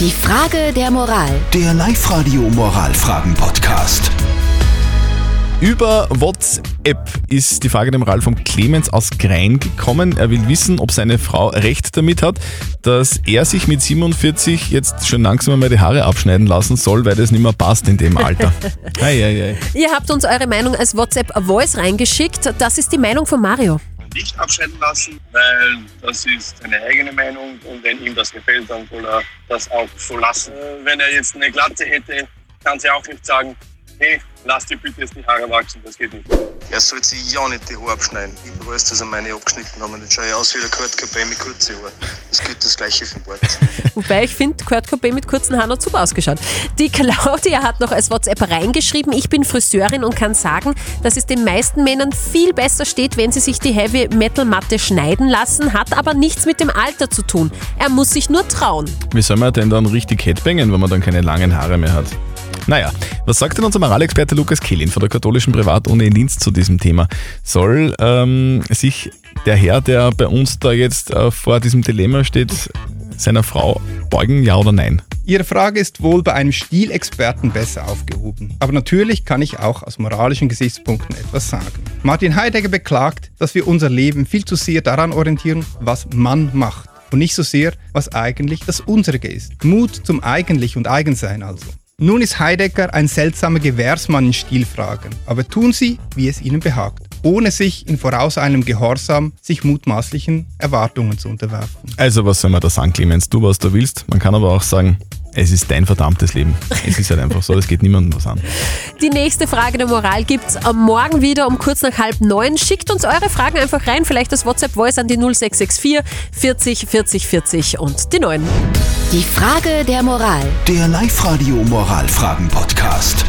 Die Frage der Moral. Der Live-Radio Moralfragen-Podcast. Über WhatsApp ist die Frage der Moral vom Clemens aus Grein gekommen. Er will wissen, ob seine Frau recht damit hat, dass er sich mit 47 jetzt schon langsam mal die Haare abschneiden lassen soll, weil das nicht mehr passt in dem Alter. ei, ei, ei. Ihr habt uns eure Meinung als WhatsApp-Voice reingeschickt. Das ist die Meinung von Mario. Nicht abschneiden lassen, weil das ist seine eigene Meinung und wenn ihm das gefällt, dann soll er das auch so lassen. Äh, Wenn er jetzt eine Glatze hätte, kann sie auch nicht sagen, hey, lass dir bitte jetzt die Haare wachsen, das geht nicht. Er sollte sich ja nicht die Haare abschneiden. Ich weiß, dass er meine abgeschnitten haben. Jetzt schaue ich aus wie der Kurt Cobain mit kurzen Haaren. Das gilt das gleiche für den Bart. Wobei ich finde, Kurt Cobain mit kurzen Haaren hat super ausgeschaut. Die Claudia hat noch als WhatsApp reingeschrieben, ich bin Friseurin und kann sagen, dass es den meisten Männern viel besser steht, wenn sie sich die Heavy Metal Matte schneiden lassen, hat aber nichts mit dem Alter zu tun. Er muss sich nur trauen. Wie soll man denn dann richtig headbangen, wenn man dann keine langen Haare mehr hat? Naja, was sagt denn unser Moralexperte Lukas Kehlin von der katholischen Privatuni in Linz zu diesem Thema? Soll ähm, sich der Herr, der bei uns da jetzt äh, vor diesem Dilemma steht, seiner Frau beugen, ja oder nein? Ihre Frage ist wohl bei einem Stilexperten besser aufgehoben. Aber natürlich kann ich auch aus moralischen Gesichtspunkten etwas sagen. Martin Heidegger beklagt, dass wir unser Leben viel zu sehr daran orientieren, was man macht. Und nicht so sehr, was eigentlich das unsere ist. Mut zum Eigentlich und Eigensein also. Nun ist Heidegger ein seltsamer Gewährsmann in Stilfragen, aber tun Sie, wie es Ihnen behagt, ohne sich in vorauseilendem Gehorsam sich mutmaßlichen Erwartungen zu unterwerfen. Also was soll man da sagen, Clemens? Du, was du willst. Man kann aber auch sagen, es ist dein verdammtes Leben. Es ist halt einfach so, es geht niemandem was an. Die nächste Frage der Moral gibt's am Morgen wieder um kurz nach halb neun. Schickt uns eure Fragen einfach rein, vielleicht das WhatsApp-Voice an die 0664 40 40 40 und die 9. Die Frage der Moral. Der Live-Radio Moralfragen-Podcast.